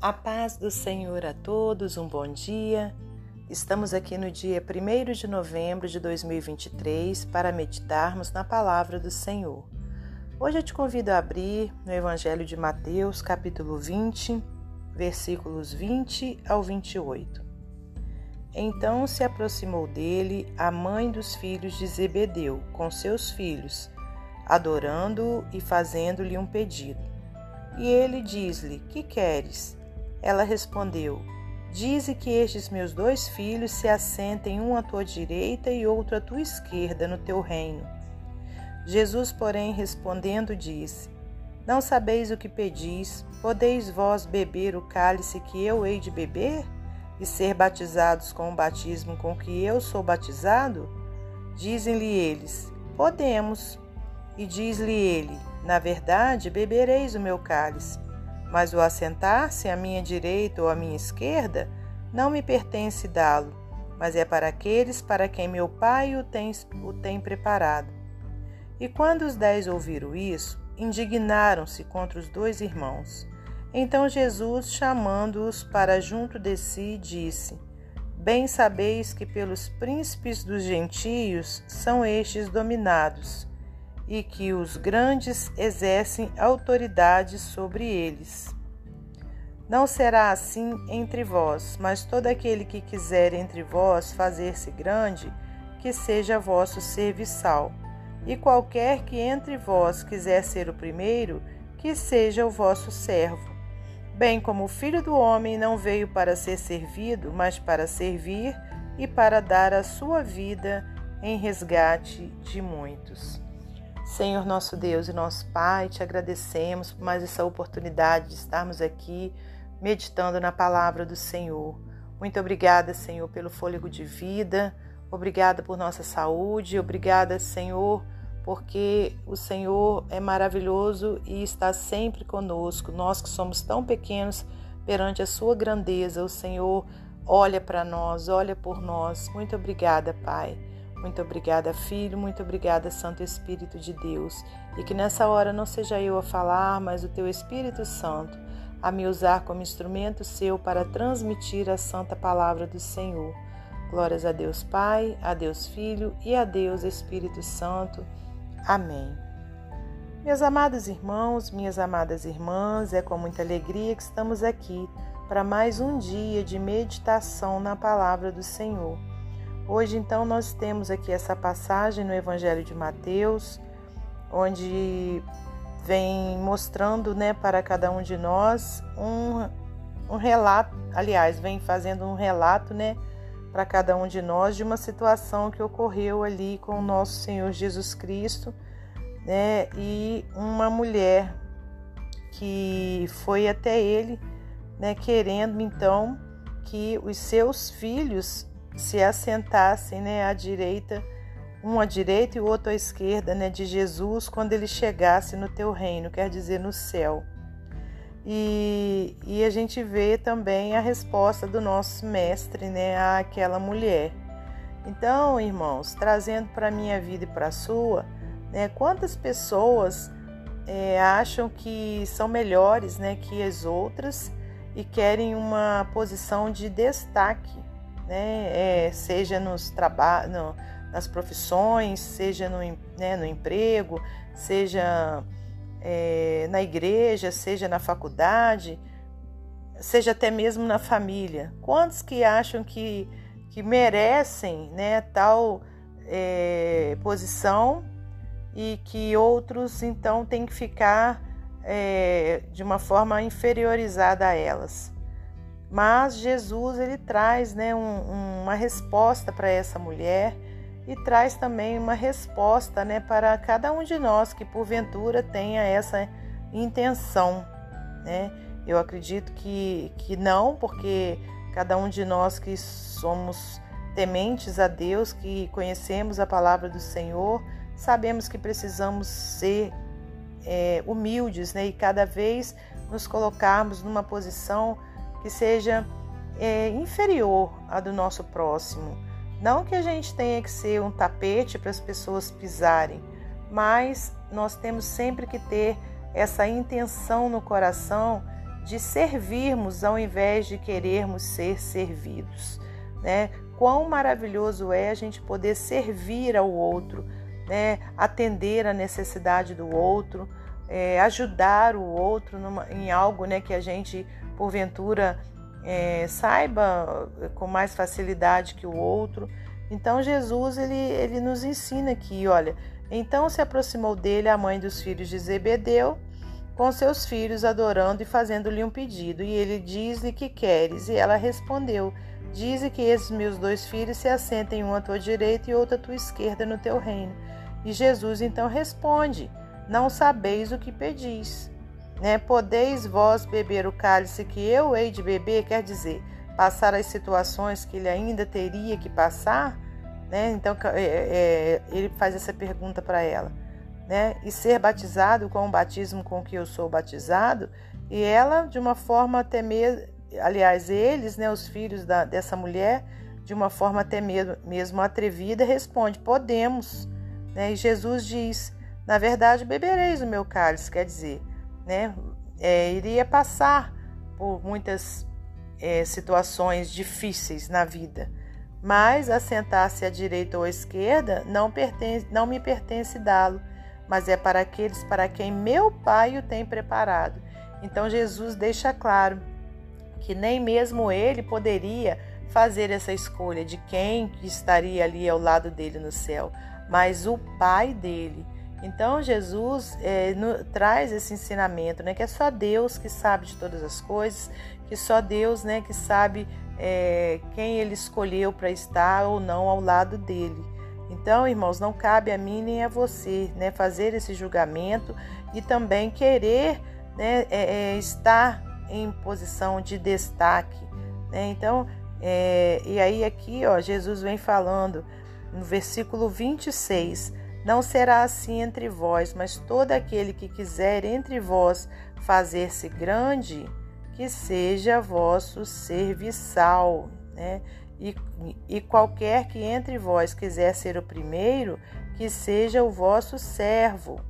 A paz do Senhor a todos, um bom dia. Estamos aqui no dia 1 de novembro de 2023 para meditarmos na palavra do Senhor. Hoje eu te convido a abrir no Evangelho de Mateus, capítulo 20, versículos 20 ao 28. Então se aproximou dele a mãe dos filhos de Zebedeu, com seus filhos, adorando-o e fazendo-lhe um pedido. E ele diz-lhe: Que queres? Ela respondeu: Dize que estes meus dois filhos se assentem um à tua direita e outro à tua esquerda no teu reino. Jesus, porém, respondendo, disse: Não sabeis o que pedis? Podeis vós beber o cálice que eu hei de beber? E ser batizados com o batismo com que eu sou batizado? Dizem-lhe eles: Podemos. E diz-lhe ele: Na verdade, bebereis o meu cálice mas o assentar-se à minha direita ou à minha esquerda não me pertence dá-lo, mas é para aqueles para quem meu Pai o tem, o tem preparado. E quando os dez ouviram isso, indignaram-se contra os dois irmãos. Então Jesus, chamando-os para junto de si, disse: Bem sabeis que pelos príncipes dos gentios são estes dominados e que os grandes exercem autoridade sobre eles. Não será assim entre vós, mas todo aquele que quiser entre vós fazer-se grande, que seja vosso serviçal. E qualquer que entre vós quiser ser o primeiro, que seja o vosso servo. Bem como o filho do homem não veio para ser servido, mas para servir e para dar a sua vida em resgate de muitos. Senhor nosso Deus e nosso Pai, te agradecemos por mais essa oportunidade de estarmos aqui meditando na palavra do Senhor. Muito obrigada, Senhor, pelo fôlego de vida, obrigada por nossa saúde, obrigada, Senhor, porque o Senhor é maravilhoso e está sempre conosco. Nós que somos tão pequenos perante a Sua grandeza, o Senhor olha para nós, olha por nós. Muito obrigada, Pai. Muito obrigada, Filho, muito obrigada, Santo Espírito de Deus. E que nessa hora não seja eu a falar, mas o teu Espírito Santo a me usar como instrumento seu para transmitir a santa palavra do Senhor. Glórias a Deus Pai, a Deus Filho e a Deus Espírito Santo. Amém. Meus amados irmãos, minhas amadas irmãs, é com muita alegria que estamos aqui para mais um dia de meditação na palavra do Senhor. Hoje, então, nós temos aqui essa passagem no Evangelho de Mateus, onde vem mostrando né, para cada um de nós um, um relato, aliás, vem fazendo um relato né, para cada um de nós de uma situação que ocorreu ali com o nosso Senhor Jesus Cristo né, e uma mulher que foi até ele né, querendo então que os seus filhos se assentassem né, à direita, um à direita e o outro à esquerda né, de Jesus quando ele chegasse no teu reino, quer dizer, no céu. E, e a gente vê também a resposta do nosso mestre né, àquela mulher. Então, irmãos, trazendo para a minha vida e para a sua, né, quantas pessoas é, acham que são melhores né, que as outras e querem uma posição de destaque né? É, seja nos trabalhos, nas profissões, seja no, né, no emprego, seja é, na igreja, seja na faculdade, seja até mesmo na família. Quantos que acham que, que merecem né, tal é, posição e que outros então têm que ficar é, de uma forma inferiorizada a elas? Mas Jesus ele traz né, um, uma resposta para essa mulher e traz também uma resposta né, para cada um de nós que porventura tenha essa intenção. Né? Eu acredito que, que não, porque cada um de nós que somos tementes a Deus, que conhecemos a palavra do Senhor, sabemos que precisamos ser é, humildes né? e cada vez nos colocarmos numa posição que seja é, inferior à do nosso próximo. Não que a gente tenha que ser um tapete para as pessoas pisarem, mas nós temos sempre que ter essa intenção no coração de servirmos ao invés de querermos ser servidos, né? Quão maravilhoso é a gente poder servir ao outro, né? Atender a necessidade do outro, é, ajudar o outro numa, em algo, né? Que a gente porventura é, saiba com mais facilidade que o outro. Então Jesus ele, ele nos ensina aqui, olha. Então se aproximou dele a mãe dos filhos de Zebedeu com seus filhos, adorando e fazendo-lhe um pedido. E ele diz-lhe que queres. E ela respondeu: Dize que esses meus dois filhos se assentem um à tua direita e outro à tua esquerda no teu reino. E Jesus então responde: Não sabeis o que pedis. Né? Podeis vós beber o cálice que eu hei de beber? Quer dizer, passar as situações que ele ainda teria que passar? Né? Então é, é, ele faz essa pergunta para ela né, e ser batizado com o batismo com que eu sou batizado, e ela, de uma forma até mesmo, aliás, eles, né, os filhos da, dessa mulher, de uma forma até mesmo atrevida, responde: Podemos. Né? E Jesus diz: Na verdade, bebereis o meu cálice, quer dizer, né, é, iria passar por muitas é, situações difíceis na vida, mas assentar-se à direita ou à esquerda não, pertence, não me pertence dá-lo mas é para aqueles para quem meu Pai o tem preparado. Então Jesus deixa claro que nem mesmo ele poderia fazer essa escolha de quem estaria ali ao lado dele no céu, mas o Pai dele. Então Jesus é, no, traz esse ensinamento, né, que é só Deus que sabe de todas as coisas, que só Deus, né, que sabe é, quem Ele escolheu para estar ou não ao lado dele. Então, irmãos, não cabe a mim nem a você né, fazer esse julgamento e também querer né, é, é, estar em posição de destaque. Né? Então, é, e aí aqui ó, Jesus vem falando no versículo 26. Não será assim entre vós, mas todo aquele que quiser entre vós fazer-se grande, que seja vosso serviçal. Né? E, e qualquer que entre vós quiser ser o primeiro, que seja o vosso servo.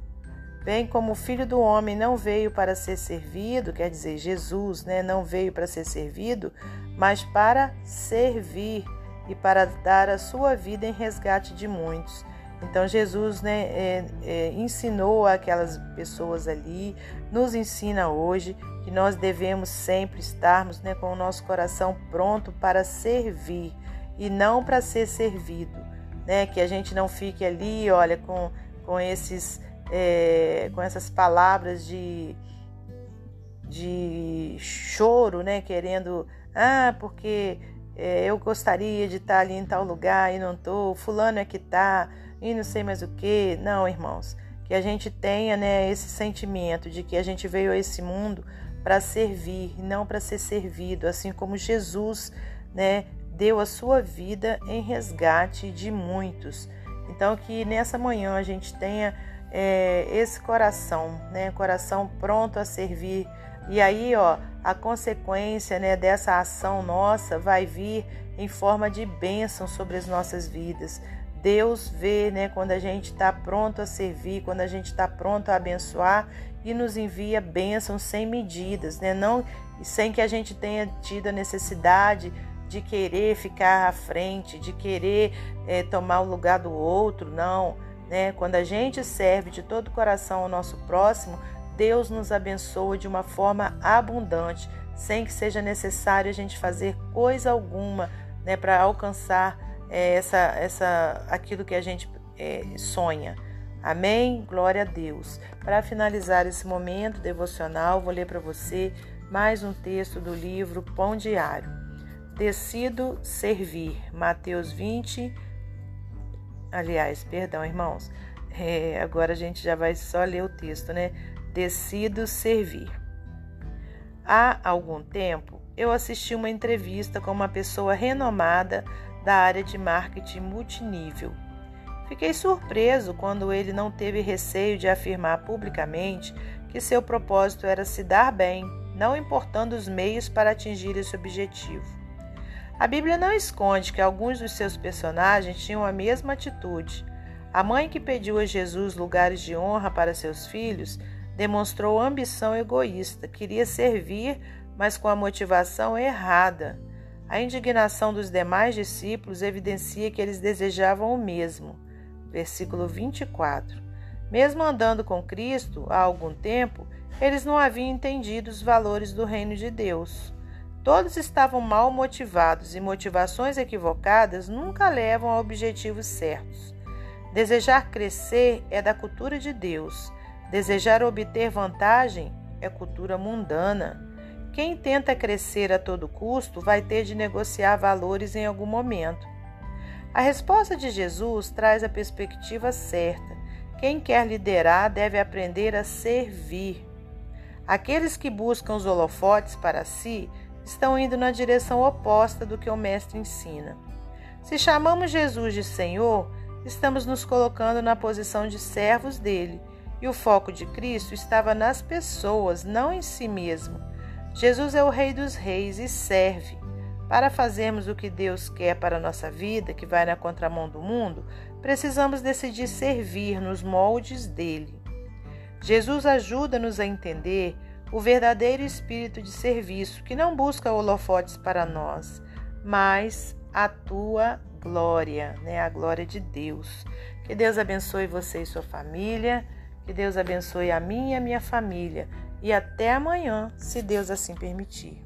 Bem como o filho do homem não veio para ser servido, quer dizer, Jesus né, não veio para ser servido, mas para servir e para dar a sua vida em resgate de muitos. Então Jesus né, é, é, ensinou aquelas pessoas ali, nos ensina hoje que nós devemos sempre estarmos né, com o nosso coração pronto para servir e não para ser servido, né? Que a gente não fique ali, olha, com, com esses é, com essas palavras de de choro, né? Querendo, ah, porque é, eu gostaria de estar ali em tal lugar e não estou, fulano é que está e não sei mais o que. Não, irmãos, que a gente tenha, né, esse sentimento de que a gente veio a esse mundo para servir, não para ser servido, assim como Jesus, né, deu a sua vida em resgate de muitos. Então que nessa manhã a gente tenha é, esse coração, né, coração pronto a servir. E aí, ó, a consequência, né, dessa ação nossa vai vir em forma de bênção sobre as nossas vidas. Deus vê, né, quando a gente está pronto a servir, quando a gente está pronto a abençoar e nos envia bênçãos sem medidas, né? Não sem que a gente tenha tido a necessidade de querer ficar à frente, de querer é, tomar o lugar do outro, não. Né? Quando a gente serve de todo o coração ao nosso próximo, Deus nos abençoa de uma forma abundante, sem que seja necessário a gente fazer coisa alguma né, para alcançar é, essa, essa, aquilo que a gente é, sonha. Amém? Glória a Deus. Para finalizar esse momento devocional, vou ler para você mais um texto do livro Pão Diário. Decido servir. Mateus 20. Aliás, perdão, irmãos. É, agora a gente já vai só ler o texto, né? Decido servir. Há algum tempo, eu assisti uma entrevista com uma pessoa renomada da área de marketing multinível Fiquei surpreso quando ele não teve receio de afirmar publicamente que seu propósito era se dar bem, não importando os meios para atingir esse objetivo. A Bíblia não esconde que alguns dos seus personagens tinham a mesma atitude. A mãe que pediu a Jesus lugares de honra para seus filhos demonstrou ambição egoísta, queria servir, mas com a motivação errada. A indignação dos demais discípulos evidencia que eles desejavam o mesmo. Versículo 24. Mesmo andando com Cristo há algum tempo, eles não haviam entendido os valores do reino de Deus. Todos estavam mal motivados e motivações equivocadas nunca levam a objetivos certos. Desejar crescer é da cultura de Deus. Desejar obter vantagem é cultura mundana. Quem tenta crescer a todo custo vai ter de negociar valores em algum momento. A resposta de Jesus traz a perspectiva certa. Quem quer liderar deve aprender a servir. Aqueles que buscam os holofotes para si estão indo na direção oposta do que o Mestre ensina. Se chamamos Jesus de Senhor, estamos nos colocando na posição de servos dele, e o foco de Cristo estava nas pessoas, não em si mesmo. Jesus é o Rei dos Reis e serve. Para fazermos o que Deus quer para a nossa vida, que vai na contramão do mundo, precisamos decidir servir nos moldes dele. Jesus ajuda-nos a entender o verdadeiro espírito de serviço, que não busca holofotes para nós, mas a tua glória, né? A glória de Deus. Que Deus abençoe você e sua família. Que Deus abençoe a mim e a minha família. E até amanhã, se Deus assim permitir.